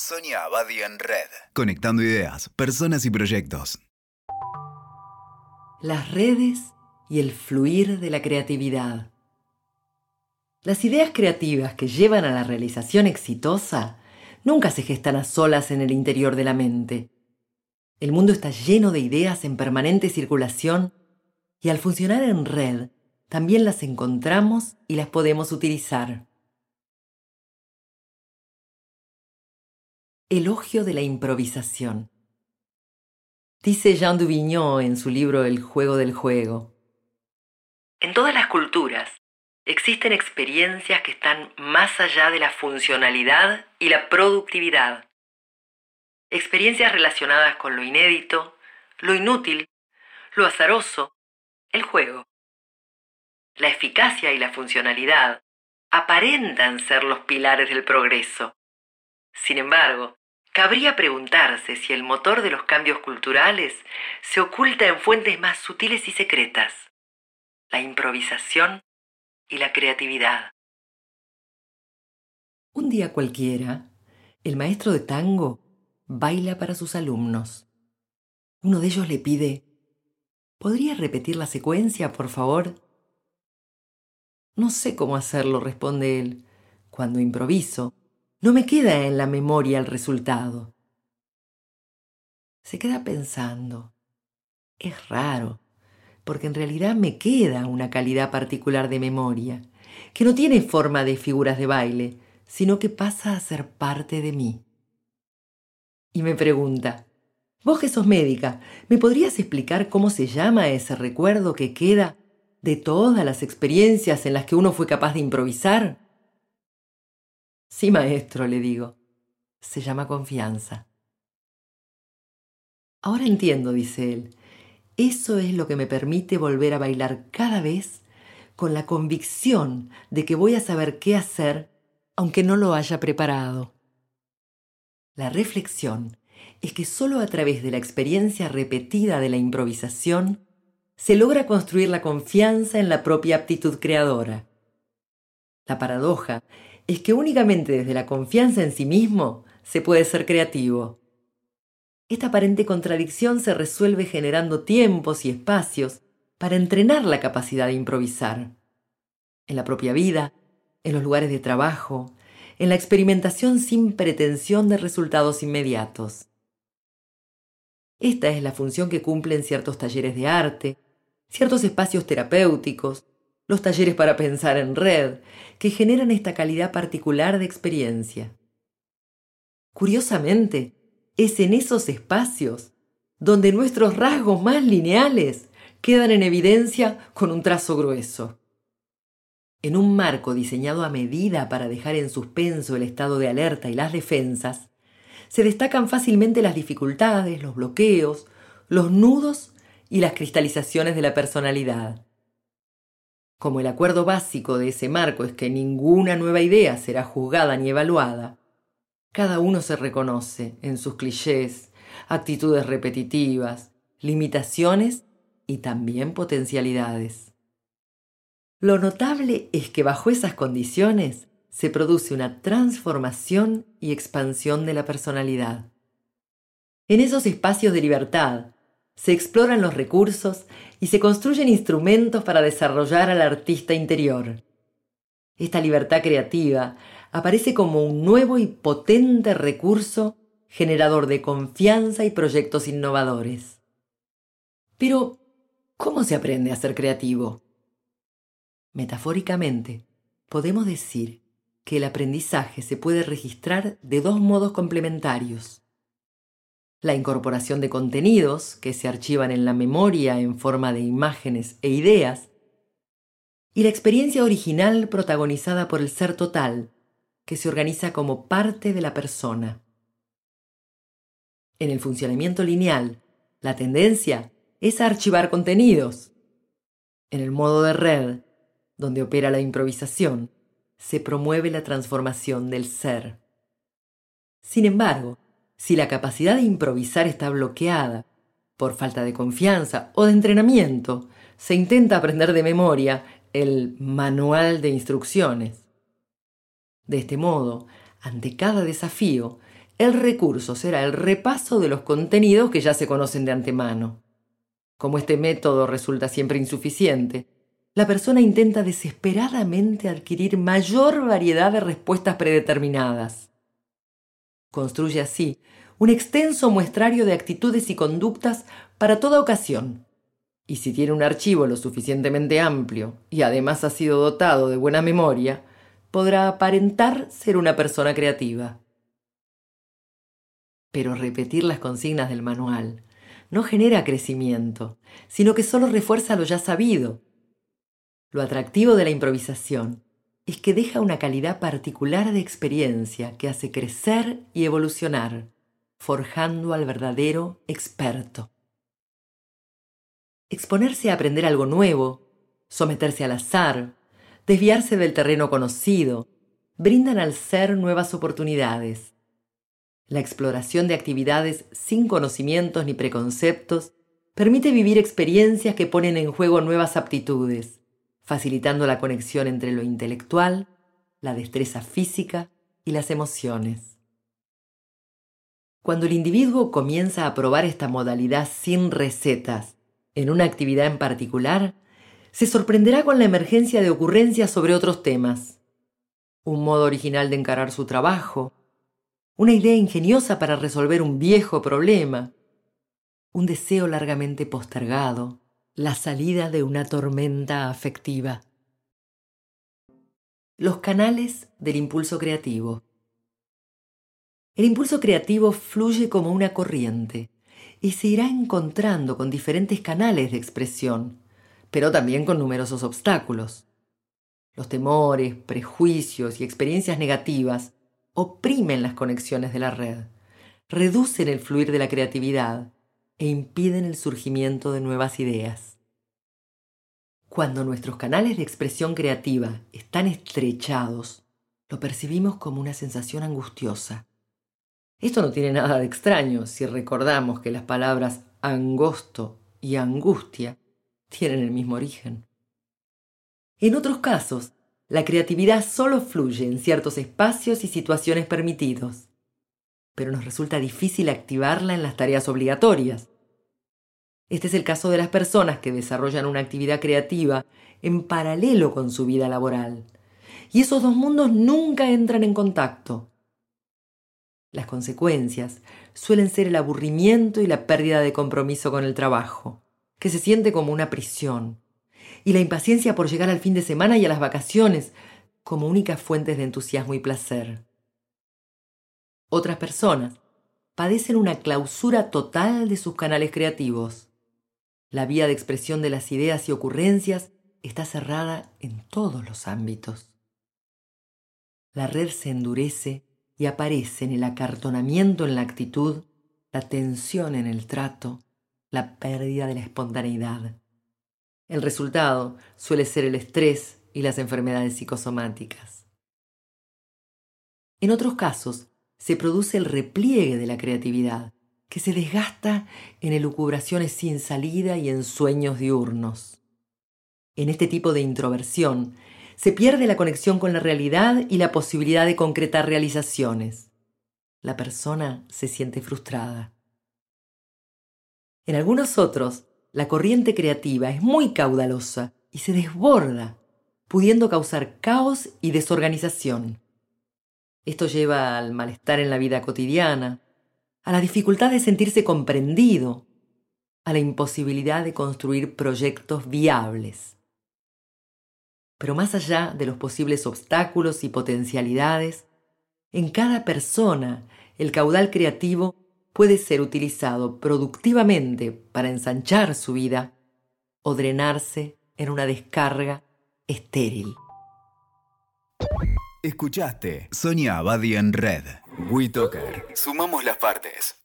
Sonia Abadi en Red. Conectando ideas, personas y proyectos. Las redes y el fluir de la creatividad. Las ideas creativas que llevan a la realización exitosa nunca se gestan a solas en el interior de la mente. El mundo está lleno de ideas en permanente circulación y al funcionar en red también las encontramos y las podemos utilizar. Elogio de la improvisación. Dice Jean Duvignon en su libro El juego del juego. En todas las culturas existen experiencias que están más allá de la funcionalidad y la productividad. Experiencias relacionadas con lo inédito, lo inútil, lo azaroso, el juego. La eficacia y la funcionalidad aparentan ser los pilares del progreso. Sin embargo, Cabría preguntarse si el motor de los cambios culturales se oculta en fuentes más sutiles y secretas, la improvisación y la creatividad. Un día cualquiera, el maestro de tango baila para sus alumnos. Uno de ellos le pide, ¿podría repetir la secuencia, por favor? No sé cómo hacerlo, responde él. Cuando improviso, no me queda en la memoria el resultado. Se queda pensando. Es raro, porque en realidad me queda una calidad particular de memoria, que no tiene forma de figuras de baile, sino que pasa a ser parte de mí. Y me pregunta, vos que sos médica, ¿me podrías explicar cómo se llama ese recuerdo que queda de todas las experiencias en las que uno fue capaz de improvisar? Sí, maestro, le digo. Se llama confianza. Ahora entiendo, dice él. Eso es lo que me permite volver a bailar cada vez con la convicción de que voy a saber qué hacer aunque no lo haya preparado. La reflexión es que solo a través de la experiencia repetida de la improvisación se logra construir la confianza en la propia aptitud creadora. La paradoja es que únicamente desde la confianza en sí mismo se puede ser creativo. Esta aparente contradicción se resuelve generando tiempos y espacios para entrenar la capacidad de improvisar. En la propia vida, en los lugares de trabajo, en la experimentación sin pretensión de resultados inmediatos. Esta es la función que cumplen ciertos talleres de arte, ciertos espacios terapéuticos, los talleres para pensar en red, que generan esta calidad particular de experiencia. Curiosamente, es en esos espacios donde nuestros rasgos más lineales quedan en evidencia con un trazo grueso. En un marco diseñado a medida para dejar en suspenso el estado de alerta y las defensas, se destacan fácilmente las dificultades, los bloqueos, los nudos y las cristalizaciones de la personalidad. Como el acuerdo básico de ese marco es que ninguna nueva idea será juzgada ni evaluada, cada uno se reconoce en sus clichés, actitudes repetitivas, limitaciones y también potencialidades. Lo notable es que bajo esas condiciones se produce una transformación y expansión de la personalidad. En esos espacios de libertad se exploran los recursos y se construyen instrumentos para desarrollar al artista interior. Esta libertad creativa aparece como un nuevo y potente recurso generador de confianza y proyectos innovadores. Pero, ¿cómo se aprende a ser creativo? Metafóricamente, podemos decir que el aprendizaje se puede registrar de dos modos complementarios la incorporación de contenidos que se archivan en la memoria en forma de imágenes e ideas, y la experiencia original protagonizada por el ser total, que se organiza como parte de la persona. En el funcionamiento lineal, la tendencia es a archivar contenidos. En el modo de red, donde opera la improvisación, se promueve la transformación del ser. Sin embargo, si la capacidad de improvisar está bloqueada por falta de confianza o de entrenamiento, se intenta aprender de memoria el manual de instrucciones. De este modo, ante cada desafío, el recurso será el repaso de los contenidos que ya se conocen de antemano. Como este método resulta siempre insuficiente, la persona intenta desesperadamente adquirir mayor variedad de respuestas predeterminadas. Construye así un extenso muestrario de actitudes y conductas para toda ocasión. Y si tiene un archivo lo suficientemente amplio y además ha sido dotado de buena memoria, podrá aparentar ser una persona creativa. Pero repetir las consignas del manual no genera crecimiento, sino que solo refuerza lo ya sabido. Lo atractivo de la improvisación es que deja una calidad particular de experiencia que hace crecer y evolucionar, forjando al verdadero experto. Exponerse a aprender algo nuevo, someterse al azar, desviarse del terreno conocido, brindan al ser nuevas oportunidades. La exploración de actividades sin conocimientos ni preconceptos permite vivir experiencias que ponen en juego nuevas aptitudes, facilitando la conexión entre lo intelectual, la destreza física y las emociones. Cuando el individuo comienza a probar esta modalidad sin recetas en una actividad en particular, se sorprenderá con la emergencia de ocurrencias sobre otros temas. Un modo original de encarar su trabajo, una idea ingeniosa para resolver un viejo problema, un deseo largamente postergado, la salida de una tormenta afectiva. Los canales del impulso creativo. El impulso creativo fluye como una corriente y se irá encontrando con diferentes canales de expresión, pero también con numerosos obstáculos. Los temores, prejuicios y experiencias negativas oprimen las conexiones de la red, reducen el fluir de la creatividad e impiden el surgimiento de nuevas ideas. Cuando nuestros canales de expresión creativa están estrechados, lo percibimos como una sensación angustiosa. Esto no tiene nada de extraño si recordamos que las palabras angosto y angustia tienen el mismo origen. En otros casos, la creatividad solo fluye en ciertos espacios y situaciones permitidos, pero nos resulta difícil activarla en las tareas obligatorias. Este es el caso de las personas que desarrollan una actividad creativa en paralelo con su vida laboral. Y esos dos mundos nunca entran en contacto. Las consecuencias suelen ser el aburrimiento y la pérdida de compromiso con el trabajo, que se siente como una prisión, y la impaciencia por llegar al fin de semana y a las vacaciones como únicas fuentes de entusiasmo y placer. Otras personas padecen una clausura total de sus canales creativos. La vía de expresión de las ideas y ocurrencias está cerrada en todos los ámbitos. La red se endurece y aparece en el acartonamiento en la actitud, la tensión en el trato, la pérdida de la espontaneidad. El resultado suele ser el estrés y las enfermedades psicosomáticas. En otros casos, se produce el repliegue de la creatividad, que se desgasta en elucubraciones sin salida y en sueños diurnos. En este tipo de introversión, se pierde la conexión con la realidad y la posibilidad de concretar realizaciones. La persona se siente frustrada. En algunos otros, la corriente creativa es muy caudalosa y se desborda, pudiendo causar caos y desorganización. Esto lleva al malestar en la vida cotidiana, a la dificultad de sentirse comprendido, a la imposibilidad de construir proyectos viables. Pero más allá de los posibles obstáculos y potencialidades, en cada persona el caudal creativo puede ser utilizado productivamente para ensanchar su vida o drenarse en una descarga estéril. Escuchaste Sonia Abadi en Red. WeToker. Sumamos las partes.